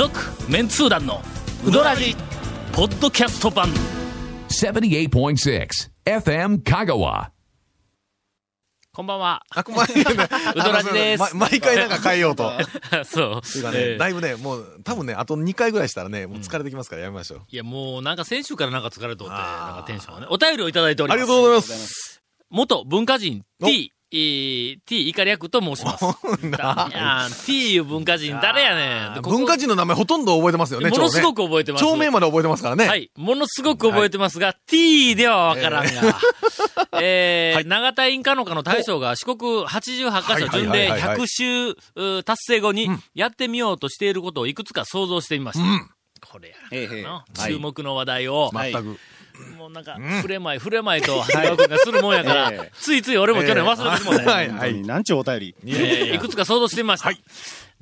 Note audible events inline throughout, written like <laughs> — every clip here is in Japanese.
続メンツー団のウドラジポッドキャスト版。78.6 FM Kagawa. こんばんは。あくまでね、うどらじです。ま <laughs> 毎回なんか変えようと。<laughs> そう。というかね、えーだいぶね、もう、多分ね、あと2回ぐらいしたらね、もう疲れてきますからやめましょう。いやもうなんか先週からなんか疲れとってなんかテンションがねお便りをいただいております。ありがとうございます。元文化人お T、えー、T イカ略と申します。<laughs> いやー T いう文化人誰やねんでここ文化人の名前ほとんど覚えてますよね、ものすごく。く覚えてます。町名まで覚えてますからね。はい。ものすごく覚えてますが、T ではわからんが。えー、長田インカノカの大将が四国88カ所巡礼はいはいはいはい100周う達成後にやってみようとしていることをいくつか想像してみました。これやなはい注目の話題を、はい全く。もうなんか、触れまい、触れまいと、長谷川君がするもんやから、ええついつい俺も去年忘れてしもうたんやはい、はい。なんちゅうお便り。えーいくつか想像してみました。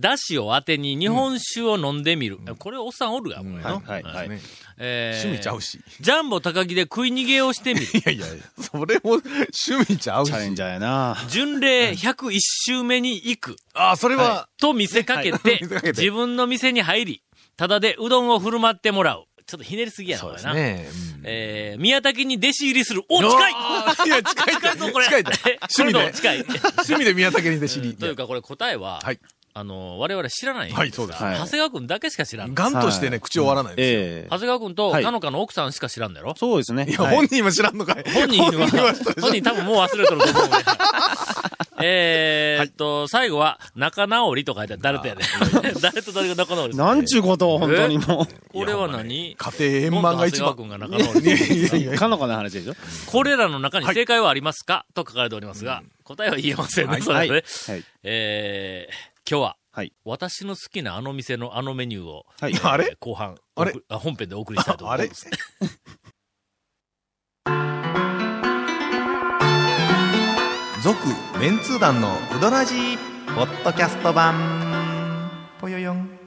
だしを当てに日本酒を飲んでみる。これおっさんおるが、これの。はいはいねえー趣味ちゃうし。ジャンボ高木で食い逃げをしてみる。<laughs> いやいや、それも趣味ちゃうしチ。ャレンジャーやな。巡礼101周目に行く。あ、それは、と見せかけて、見せかけて自分の店に入り、ただでうどんを振る舞ってもらう。ちょっとひねりすぎやな、これな。ね。えー、宮崎に弟子入りする。お、近いいや、近い近いぞ、<laughs> これ。近い近い趣味で。近い。趣味で宮武にで知り。というか、これ答えは、はいあの、我々知らないんですはいそうですはい長谷川くんだけしか知らん。ガンとしてね、口を割らないんですよ。ええ長谷川くんと、はいかのかの奥さんしか知らんだろ？そうですね。いや、はい本人は知らんのかい。本人は、本人多分もう忘れとると思う。<laughs> えーっと、最後は、仲直りと書いてある。誰とやねん。<laughs> 誰と誰が仲直りするなんちゅうことを本当にもこれは何家庭円満が一番。君が仲直り。かのかの話でしょ。これらの中に正解はありますか、と書かれておりますが、答えは言えませんね、はい。それはね。はい。えー、今日は、はい。私の好きなあの店のあのメニューを、はい。あれ？えー後半、あれ？あ本編でお送りしたいと思います。続、<laughs> メンツー団のうどらじポッドキャスト版。ぽよよん。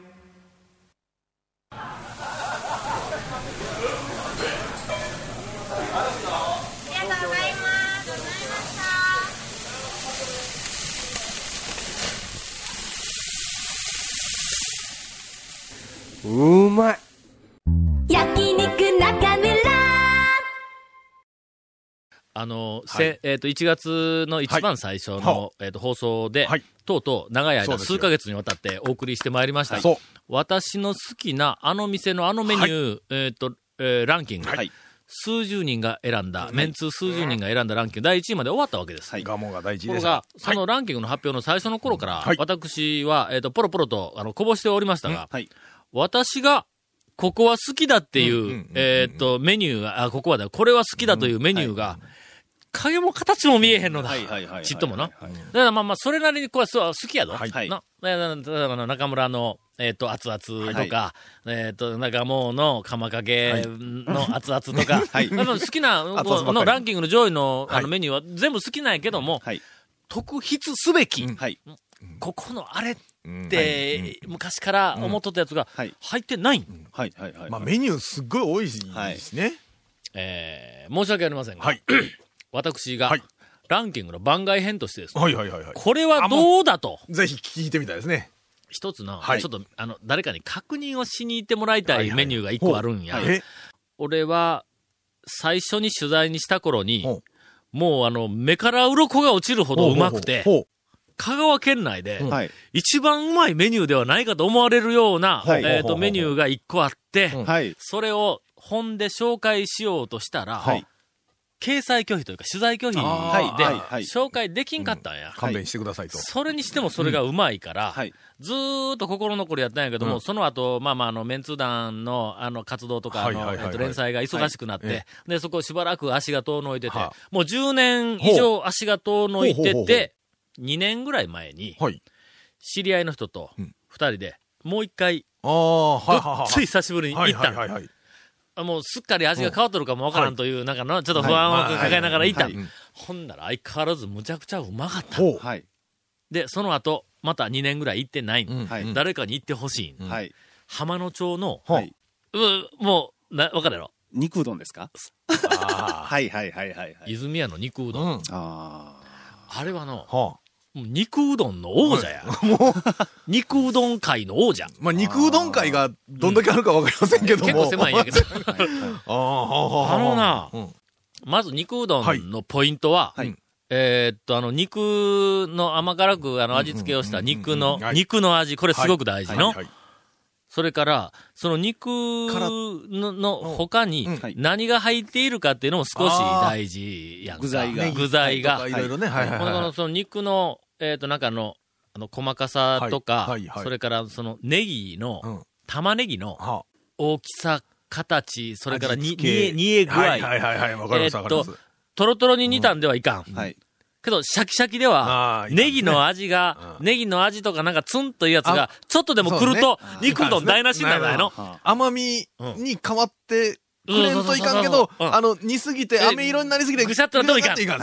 の、はい。せえっ、と、1月の一番最初の、はえっ、と、放送で、はい。とうとう長い間、数ヶ月にわたってお送りしてまいりました。私の好きなあの店のあのメニュー、えっ、と、えーランキング、はい。数十人が選んだ、メンツー数十人が選んだランキング、第1位まで終わったわけです。はい。が第一です。が、そのランキングの発表の最初の頃から、はい。私は、えっ、と、ポロポロと、あの、こぼしておりましたが、はい。私が、ここは好きだっていう、えっ、と、メニューが、あ、ここはだ、これは好きだというメニューが、影も形も見えへんのだ。はいはいはいはい。ちっともな。だはいからまあまあ、それなりにこれはそう好きやぞ。はいな。中村の、えっ、と、熱々とか、えっ、と、中もの釜かけの熱々とか、<laughs> はい好きな、のランキングの上位のあはいのメニューは全部好きなんやけども、はい。特筆すべき、はい。ここのあれっうんて、昔から思っとったやつがはい入ってない。はい。はい。はい。まあメニューすっごい多いですね。えー申し訳ありませんが、はい。私が、はいランキングの番外編としてですね、はいはいはいはい。これはどうだと、ぜひ聞いてみたいですね。一つの、はいちょっと、あの、誰かに確認をしに行ってもらいたはいはいいメニューが一個あるんや。はいえ？俺は、最初に取材にした頃にほ、もうあの、目から鱗が落ちるほどうまくて、香川県内で、はい。一番うまいメニューではないかと思われるような、はいえっ、と、ほうほうほうメニューが一個あって、うんはい。それを本で紹介しようとしたら、はい。掲載拒否というか取材拒否で、紹介できんかったんや。勘弁してくださいと。それにしてもそれがうまいから、はい。ずーっと心残りやったんやけども、うんその後、まあまあ、あの、メンツ団の、あの、活動とか、あの、連載が忙しくなって、はい。で、そこしばらく足が遠のいてて、はもう10年以上足が遠のいてて、2年ぐらい前に、はい。知り合いの人とうん、2人で、もう一回、つい久しぶりに行はいった。もうすっかり味が変わっとるかもわからんという、なんかの、ちょっと不安を抱えながら行った。はい。はいほんなら相変わらずむちゃくちゃうまかった。で、その後、また2年ぐらい行ってない。誰かに行ってほしい。浜野町の、もう、な、わかるやろ？肉うどんですか？あ <laughs> はいはいはいはいはい。泉屋の肉うどん。あ。れはの、肉うどんの王者や。肉うどん界の王者。まあ、肉うどん会がどんだけあるかわかりませんけども。結構狭いんやけど。<laughs> あのなうんまず肉うどんのポイントは、はい。えーっと、あの、肉の甘辛くあの味付けをした肉の肉の味、これすごく大事の。はい。はいそれから、その肉のの他に何が入っているかっていうのも少し大事やんか。具材が。具材が。い。ろいろね、はいはいはい。のその肉の、えーっと、中の、あの、細かさとか、はい。はい。はい。それからそのネギの、うん。玉ねぎのは大きさ、形、それから煮え、煮え具合。はい。はい。はい。はい、わかります。わかります。トロトロに煮たんではいかん。はい。けど、シャキシャキではネギの味が、うん。ネギの味とかなんかツンというやつがあ、ちょっとでも来ると肉うどん台無しにならないのは甘みに変わってくれんといかんけど、あの、煮すぎて、え飴色になりすぎて、ぐしゃっとなってもい。かん。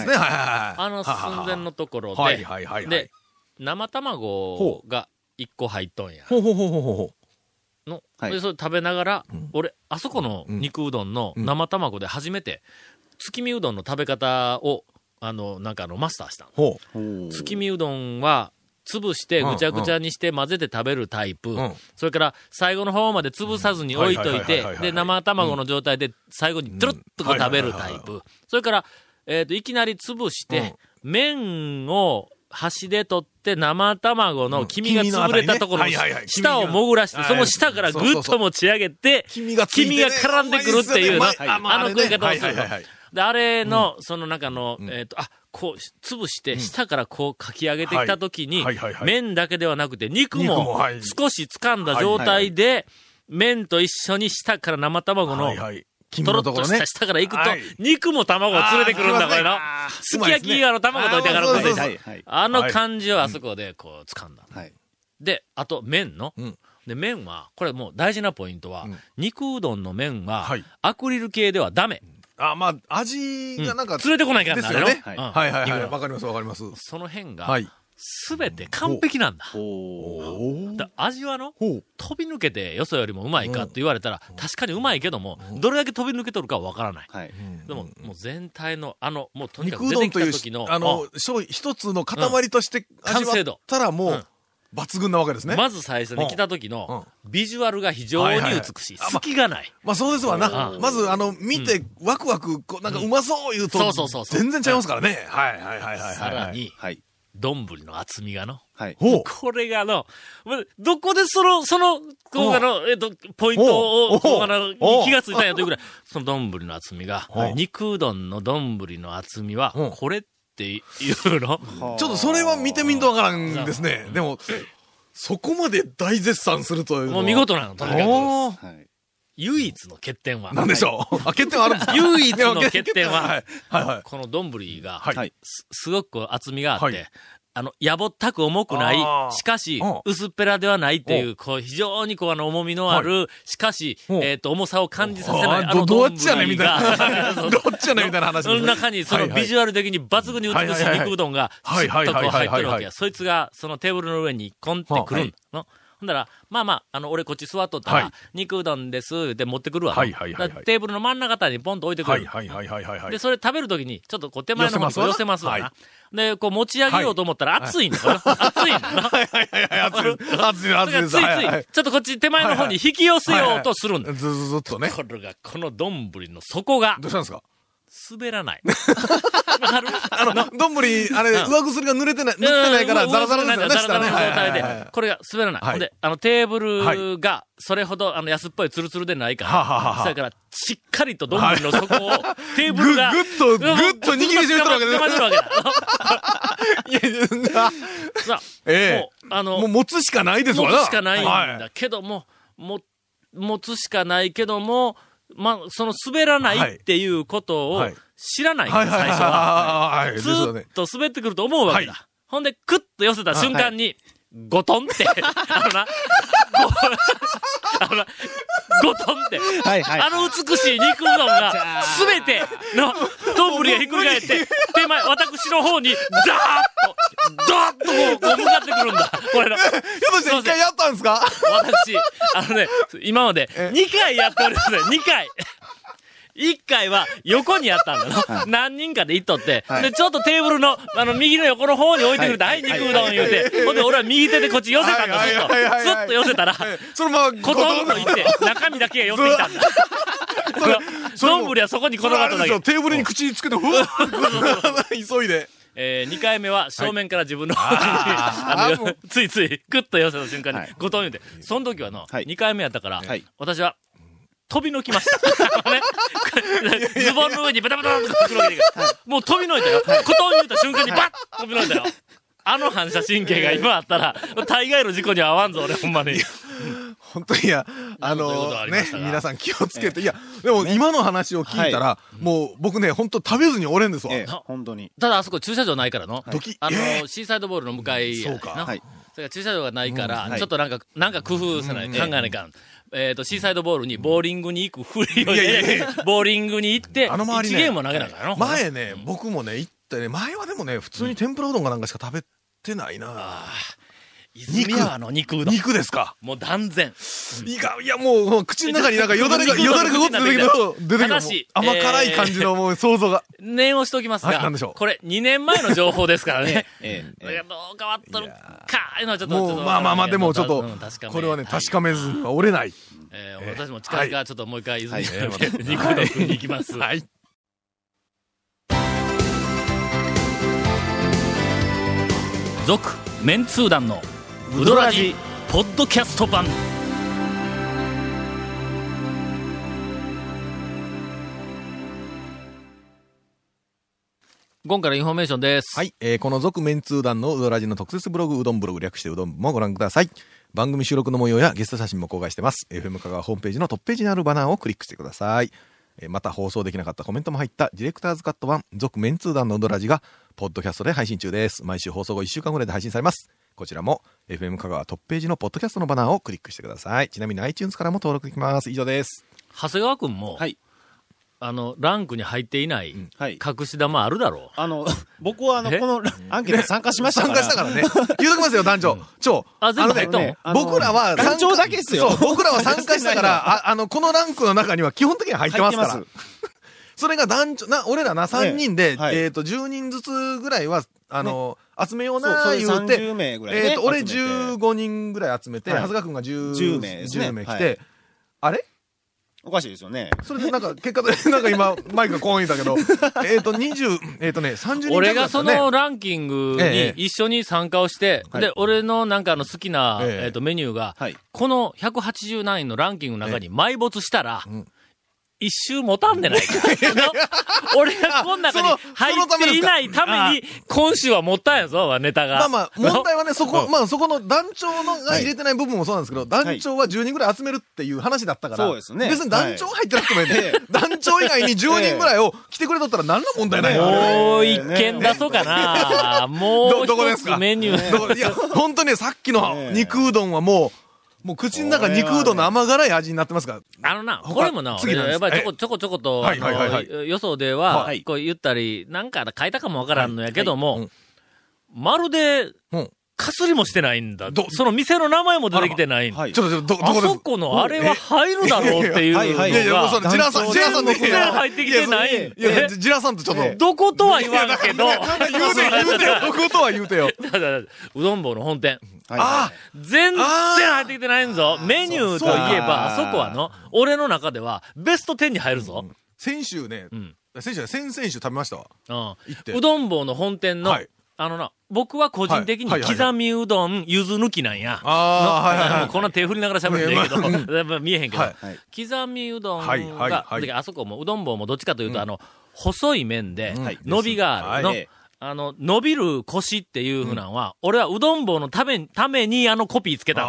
あの寸前のところはいで。で、生卵が1個入っとんや。ほう。ほうほうほうほの、それ食べながら、俺、あそこの肉うどんの生卵で初めて、月見うどんの食べ方を、あの、なんかあの、マスターした。月見うどんは、潰してうんぐちゃぐちゃにして混ぜて食べるタイプ。うん。それから最後の方まで潰さずに置いといてで、生卵の状態で最後にトゥルッとこう食べるタイうん。プ。それから、えっ、と、いきなり潰して、麺を端で取って生卵の黄身が潰れたところの黄身のあたりね。はいはいはい。下を潜らして、その下からぐっと持ち上げて、黄身が絡んでくるっていうあの食い方をする。で、あれの、その中の、えっ、と、あ、こう、潰して、下からこうかき上げてきたときに麺だけではなくて、肉肉も少し掴んだ状態で、麺と一緒に下から生卵のとろっとした。下から行くとはい、肉も卵を連れてくるんだ、これの。すき焼きあの卵溶いてからこ。あの感じをあそこでこう掴んだ。はい。で、あと麺の。うん。で、麺は、これもう大事なポイントはうん、肉うどんの麺ははい、アクリル系ではダメ。あ、まあ、味がなんか、連れてこないから。ですよね。はいうんはいはいはい。肉わかりますわかります。その辺がは、い。すべて完璧なんだ。だ味はの。飛び抜けてよそよりもうまいかって言われたら、確かにうまいけども、どれだけ飛び抜けとるかはわからない。はい。でも、もう全体の、あの、もうとにかく出てきどんというた時の、あの、一つの塊として味わったらもうんう、抜群なわけですね。まず最初に来た時の、ビジュアルが非常に美しい。隙がない。まあそうですわな。うんまず、あの、見て、ワクワク、こう、なんかうまそう言うと、そうそうそうそう全然違いますからね。はいはいはいはいはい。さら。に、はい。丼の厚みがの、はい。これがあの、まどこでその、その、こうあの、えっと、ポイントを、こうあの、おう気がついたんやというぐらい、その丼の厚みがは、い肉うどんの丼の厚みはうん、これっていうの？ちょっとそれは見てみんとわからんですね。でも、そこまで大絶賛するというのは。もう見事なの、とにかく。唯一の欠点は、なんでしょう？あ、欠点はあるんですか？唯一の欠点ははいはいはい。この丼が、はいはい。すすごく厚みがあって、はいあの、やぼったく重くないしかしうん、薄っぺらではないっていう、こう、非常にこう、あの、重みのある、しかし、うんえっと、重さを感じさせない、ああのどどっちやねんみたいな。<laughs> 丼どっちやねんみたいな話その。中に、そのビジュアル的に抜群に美しい肉うどんが、はいしっとこう入ってるはいはいはいはいわけや。そいつが、そのテーブルの上にコンってくるんの。ほんだら、まあまあ、あの、俺こっち座っとったら、はい肉うどんです、で持ってくるわな。はいはいはいはいだからテーブルの真ん中あたりにポンと置いてくる。はいはいはいはいはいはい。で、それ食べるときに、ちょっとこう手前の方にこう寄寄せますすわせまわな。なで、こう持ち上げようと思ったら熱いんだよな。熱いんだな。はいはいはいはい、熱いです。熱いです、だ熱いついつい、はいはいちょっとこっち手前の方に引き寄せようとするんだ。ずずずっとね。これが、この丼の底がどうしたんですか？滑らない。<laughs> あの、どんぶり、あれ、うん上薬が濡れてない、塗ってないから、うんザラザラですよね、ザラザラの状態下ねはいはいはいで、これが滑らない。はいほんで、あの、テーブルが、それほど、あの、安っぽいツルツルでないから、あそやから、しっかりと丼の底を、テーブルが、ぐぐっとぐっと握りしめてるわけです捕まってるわけだ。いやいやさあ、えもう、あの、え。もう持つしかないですわな。持つしかないんはだけども、も、持つしかないけども、まあ、その滑らないっていうことをはい。知らないんだ、はい。はい。はい。最初は。ずっ。と滑ってくると思うわけだ。はい。ほんで、クッと寄せた瞬間に、ゴトンって、あのな、ごあのな、ゴトンって、はいはい。あの美しい肉うどんが、すべての、丼がひっくり返って、手前、私の方に、ザーッと、ドーッとこう、こう向かってくるんだ。これの。ひょっとして一回やったんですか？私、あのね、今まで2回やっておりますね、2回。一回は横にやったんだの。<laughs> 何人かで行っとって、で、ちょっとテーブルの、あの、右の横の方に置いてくれて、はい、肉うどん言うて、ほんで俺は右手でこっち寄せたんだ、はい。ずっと。はい。はい。はい。はいずっと寄せたら、そのまま、コトンと行って、中身だけが寄ってきたんだ。どんぶりはそこにそ転がっただけ。テーブルに口つけて、ふわー急いで。<laughs> えー、2回目は正面から自分の方に、あの、ついつい、クッと寄せた瞬間にはい、ゴトン言うて、その時はの、はい。2回目やったからはい、私は、飛び抜きました。<laughs> ねズボンの上にバタバタとかくるわけでもう飛び抜いたよ。コトン言うた瞬間にバッ飛び抜いたよ。あの反射神経が今あったら、大概の事故には合わんぞ、俺、ほんまに。本当にいや、あのねありました、が皆さん気をつけて。いや、でも今の話を聞いたら、もう僕ね、本当食べずにおれんですわ。ええ、本当に。ただあそこ駐車場ないからの。ドキあの、えシーサイドボールの向かいやそうかなはい。それから駐車場がないから、うんはいちょっとなんか、なんか工夫せない、考えないかん。えっ、と、シーサイドボールにボーリングに行くふりをいやいやいやボーリングに行って、あの周りね。1ゲームも投げなあかんやろ？前ね、僕もね、行ったね、前はでもね、普通に天ぷらうどんかなんかしか食べてないな泉屋の肉うどん。肉ですか？もう断然。いや、いやもう、もう口の中になんかよだれが、肉よだれがごっつ出てきた。出てきた。甘辛い感じのもう想像が。念をしておきますが、でしょう？これ2年前の情報ですからね。<laughs> ええ、ええ。どう変わっとるか、いうのはちょっと。まあまあまあ、でもちょっとこれはね、はい確かめずには折れない。えー私も近々ちょっともう一回泉屋はいで肉うどん食いに行きます。はい。続メンツー団のウドラジポッドキャスト版今回のインフォメーションです。はい。えーこの続メンツー団のうどらじの特設ブログ、うどんブログ略してうどんもご覧ください。番組収録の模様やゲスト写真も公開してます。FM 香川ホームページのトップページにあるバナーをクリックしてください。えまた放送できなかったコメントも入ったディレクターズカット版、続メンツー団のうどらじが、ポッドキャストで配信中です。毎週放送後1週間ぐらいで配信されます。こちらも、FM 香川トップページのポッドキャストのバナーをクリックしてください。ちなみに iTunes からも登録できます。以上です。長谷川くんも、はい。あの、ランクに入っていないはい。隠し玉あるだろう。あの、僕はあの、え？このアンケートに参加しましたから。参加したからね。言うときますよ、団長。長。あ全部入っとんの？ねあの僕らは参加、団長だけっすよそう、僕らは参加したから、ああの、このランクの中には基本的には入ってますから。入ってそれが団長、な、俺らな、3人で、はい。えっ、と、10人ずつぐらいは、あの、集めような、そういう言うて、30名ぐらいね。えっ、と、俺集めて。15人ぐらい集めて、はい。長谷川くんが10 10名ですね。10名来て、はい。あれ？おかしいですよね。それでなんか、結果で、<laughs> なんか今、マイクがこう言ったけど、<laughs> えっと、20、えっ、とね、30人俺がそね。のランキングにええ。一緒に参加をして、はい。で、俺のなんかあの好きな、ええ。えっとメニューが、はい。この180何位のランキングの中に埋没したら、ん一周持たんでないか。の <laughs> 俺がこの中に入っていないために、今週は持ったんやぞ、ネタが。まあまあ、問題はね、そこ、うん。まあそこの団長のが入れてない部分もそうなんですけど、団長は10人ぐらい集めるっていう話だったから、そうですね。別に団長入ってなくてもいいね、はい団長以外に10人ぐらいを来てくれとったら何の問題ない。よ。もう一件出そうかな。も <laughs> どう一つどこですか？メニュー。<laughs> いや、本当にね、さっきの肉うどんはもう、もう口の中肉うどんの甘辛い味になってますから。あのな、他これもな、次やっぱりちょこちょこちょこと、はいはいはい。はい。予想では、はい。こう言ったり、なんか書いたかもわからんのやけども、はいはい。まるで、うんかすりもしてないんだど。その店の名前も出てきてない。はいちょっと、ちょっと、ど、どあこです？そこのあれは入るだろうっていういはいいやいや、もうジラさん、ジラさんの全然入ってきてない。いや、いやえジラさんとちょっと、どことは言わんけど、言うて、言うてよ、どことは言うてよ。ただうどん坊の本店。はい。あ全然入ってきてないんぞ。メニューといえば、あそこはの、俺の中では、ベスト10に入るぞ。先週ねうん、先週ね、先々週食べましたわ。うん。行って。うどん坊の本店の、はいあのな、僕は個人的に刻みうどん、ゆず抜きなんや。こんな手振りながら喋ってんけど、やっぱ見えへんけど、刻みうどんが、あそこもうどん坊もどっちかというと、あの、細い麺で伸びがあるの、はい。あの、伸びる腰っていうふうなんは、俺はうどん坊のため、ためにあのコピーつけた。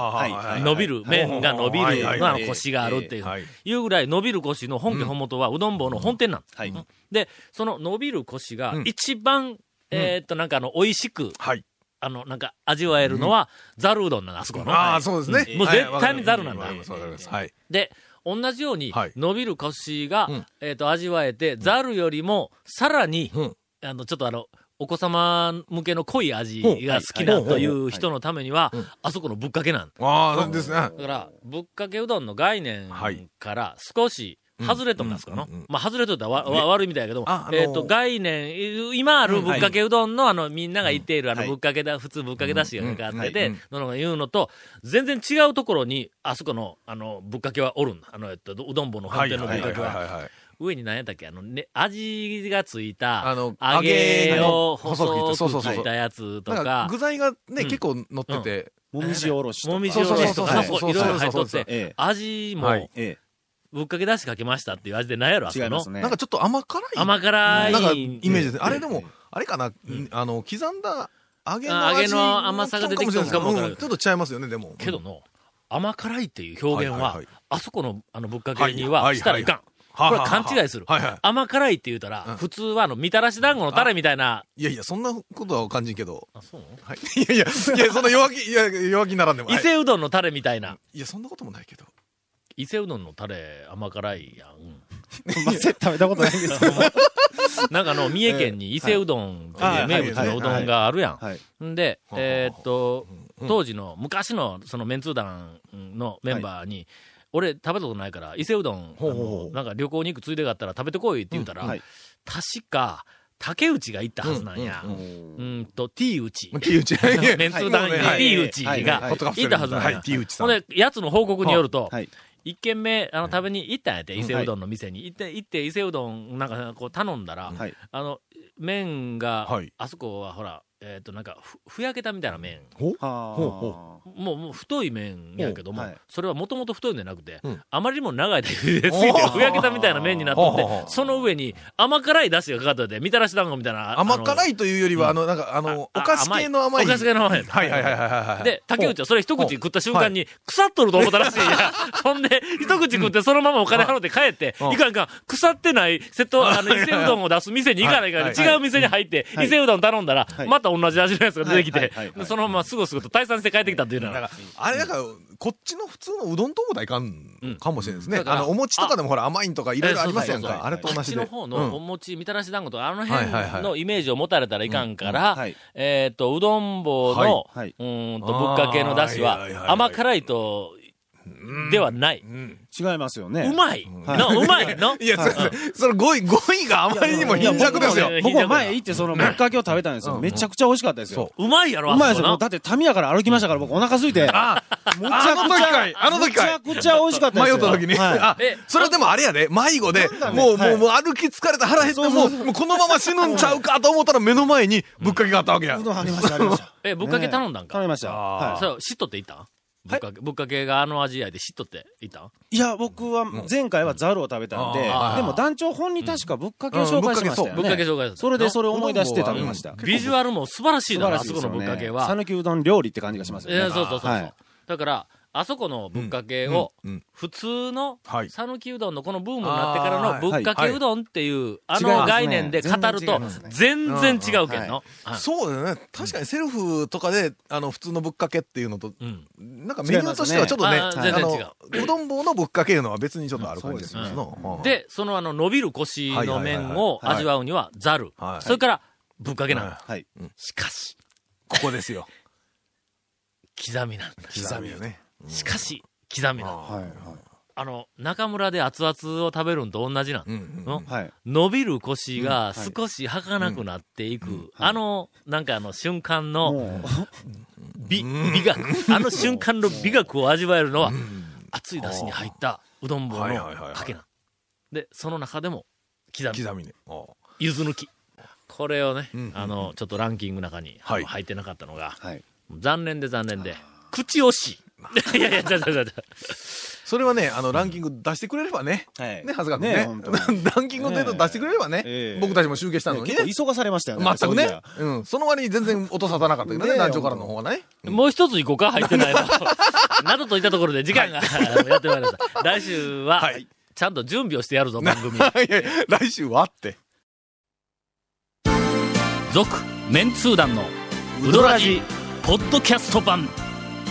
伸びる、麺が伸びるのあの腰があるっていう。はい。いうぐらい伸びる腰の本家本元はうどん坊の本店なん。はい。で、その伸びる腰がうん。一番、えーっと、なんかあの、美味しく、はい。あの、なんか味わえるのは、ざるうどんなの、あそこの。ああ、そうですね。もう絶対にざるなんだ。はい。で、同じようにはい、伸びる腰が、うんえっ、と、味わえて、ざるよりも、さらに、うんあの、ちょっとあの、お子様向けの濃い味が好きだという人のためにはうん、あそこのぶっかけなん。ああ、ですね。だから、ぶっかけうどんの概念はいから少し外れとんですか？の、うんうんうん。まあ、外れとったらわわ悪いみたいやけども。あ、あのーえっ、と、概念、今あるぶっかけうどんの、あの、みんなが言っている、あの、はい。ぶっかけだ、普通ぶっかけだしがあってうんてうん、ののが言うのと、全然違うところに、あそこの、あの、ぶっかけはおるんだ。あの、えっと、うどん坊の本店のぶっかけは。はい。上に何やったっけ？あの、ね、味がついた、あの揚げを細く切ってそうそうそう細く切ったやつとなんかか、具材がね、うん。結構乗ってて、もみじおろしとか。もみじおろしとか、そうそうそうそういろいろ入っとって、ええ。味も、はいえぶっかけ出しかけましたっていう味で何やろあえ。そこの違いますね。なんかちょっと甘辛い。甘辛い。なんかイメージで。あれでもええ、あれかな、あの、刻んだ揚げのあ揚げ味の甘さが出てきたのかもわからんうんちょっと違いますよね、でも。けどの、甘辛いっていう表現ははいはいはい、あそこのあのぶっかけにははいしたらいかん。これは勘違いする。はいはい。甘辛いって言うたらうん、普通はあの、みたらし団子のタレみたいな。いやいや、そんなことは感じんけど。あ、そう？はい。いやいや、いや、そんな弱気、いや、弱気にならんでも。伊はい勢うどんのタレみたいな。いや、そんなこともないけど。伊勢うどんのタレ甘辛いやん。まあ食べたことないんですけど。も。なんかあの、三重県に伊勢うどんっていう名物のうどんがあるやはい。ん。んで、はいえーっとうん、当時の、昔のそのメンツー団のメンバーに、俺食べたことないから、伊勢うどん、なんか旅行に行くついでがあったら食べてこいって言うたら、はい。確か、竹内が行ったはずなんや。ううん。ん。と、T 内。木内。<laughs> メンツー団にはい。T 内はい。が行ったはずなんや。T。ほんで、やつの報告によると、はい。一軒目、あの、食べに行ったんやて、伊勢はいうどんの店に。行って、行って、伊勢うどん、なんか、こう、頼んだら、はい。あの、麺が、はい。あそこはほら、えっ、と、なんかふ、ふやけたみたいな麺。ほはほうほもう、もう太い麺やけども、はい。それはもともと太いんじゃなくて、うん。あまりにも長い間茹ですぎて、ふやけたみたいな麺になっとって、その上に甘辛い出汁がかかってて、みたらし団子みたいな。甘辛いいというよりは、あの、なんか、あの、お菓子系の甘い。お菓子系の甘い。はいはいはいはいはい。で、竹内はそれ一口食った瞬間に、腐っとると思ったらしい。んや。ほんで、一口食ってそのままお金払って帰って、うん。いかんいかん、腐ってない瀬戸、あの、伊勢うどんを出す店に行かないから、はい違う店に入って、はい伊勢うどん頼んだらは、い。また同じ味のやつが出てきてそのまますぐすぐと退散して帰ってきたっていうのは。だか。ら、あれだから、こっちの普通のうどんともだいかん。かもしれないですね。あの、お餅とかでもほら甘いんとかいろいろありますやんか。あれと同じで。あっちの方うん。のお餅、みたらし団子とか、あの辺のイメージを持たれたらいかんからはい、えっと、うどん棒の、うーんと、ぶっかけの出汁は甘辛いと、ではない。うん違いますよね。うまい。はいなうまいの？いや、それ、それ語彙、語彙があまりにも貧弱ですよいや。僕は前行ってそのぶっかけを食べたんですよ。めちゃくちゃ美味しかったですよ。うまいやろ、うまいですよ。だってタミヤから歩きましたから僕お腹空いて。あ、むちゃくちゃあの時かいあの時かいむちゃくちゃ美味しかったですよ。迷った時に。はいあえ、それでもあれやで、迷子でもう、はいもう、もう歩き疲れて腹減って、ももうこのまま死ぬんちゃうかと思ったら目の前にぶっかけがあったわけやう。どんありました、ありました。え、ぶっかけ頼んだんか？頼みました。はそう、知っとって言った？んぶっかけ、ぶっかけがあの味やで知っとって言ったん？い。いや、僕は前回はザルを食べたんででも団長本に確かぶっかけを紹介しましたよぶっかけね。紹介それでそれを思い出して食べました。ビジュアルも素晴らしい素だろ、あそこの。ぶっかけは。讃岐うどん料理って感じがしますよね。えーそうそうそうだから、あそこのぶっかけを、普通のはい、讃岐うどんのこのブームになってからのぶっかけうどんっていう、あの概念で語ると全然違うけんの？はいそうだよね。確かにセルフとかで、あの、普通のぶっかけっていうのと、うん。なんかメニューとしてはちょっとね、全然違うのうどん棒のぶっかけいうのは別にちょっとある感じですうんるの。で、そのあの、伸びる腰の麺を味わうには、ざる。はいそれから、ぶっかけなの。ははい。しかし、ここですよ。<laughs> 刻みなんだ。刻みよね。しかし、刻みなんだ。はい。あの、中村で熱々を食べるんと同じなん。うんうんのはい。伸びる腰がうんはい少し儚くなっていく、はいあの、なんかあの瞬間のも美、美学、あの瞬間の美学を味わえるのは、熱い出汁に入ったうどん棒のはいはいはいはいかけなん。で、その中でも、刻み、刻みね。あ柚子抜き。これをね、うんうんうんあの、ちょっとランキングの中に、はい入ってなかったのが、う、はい。残念で残念で、口惜しい。<laughs> いやいや、ちゃちゃちゃ。それはね、あの、ランキング出してくれればね。はい。ね、はずかくね <laughs> ランキングのデータ出してくれればねええ。僕たちも集計したのにね。結構急がされましたよね。全くねそうん。その割に全然音沙汰なかったけどね、団長からの方がね。もう一つ行こうか、入ってないの。<laughs> などといったところで時間が、やってまいりました。来週は、はいちゃんと準備をしてやるぞ、番組。いやいや来週はって。続、メンツー団の、ウドラジ、ポッドキャスト版。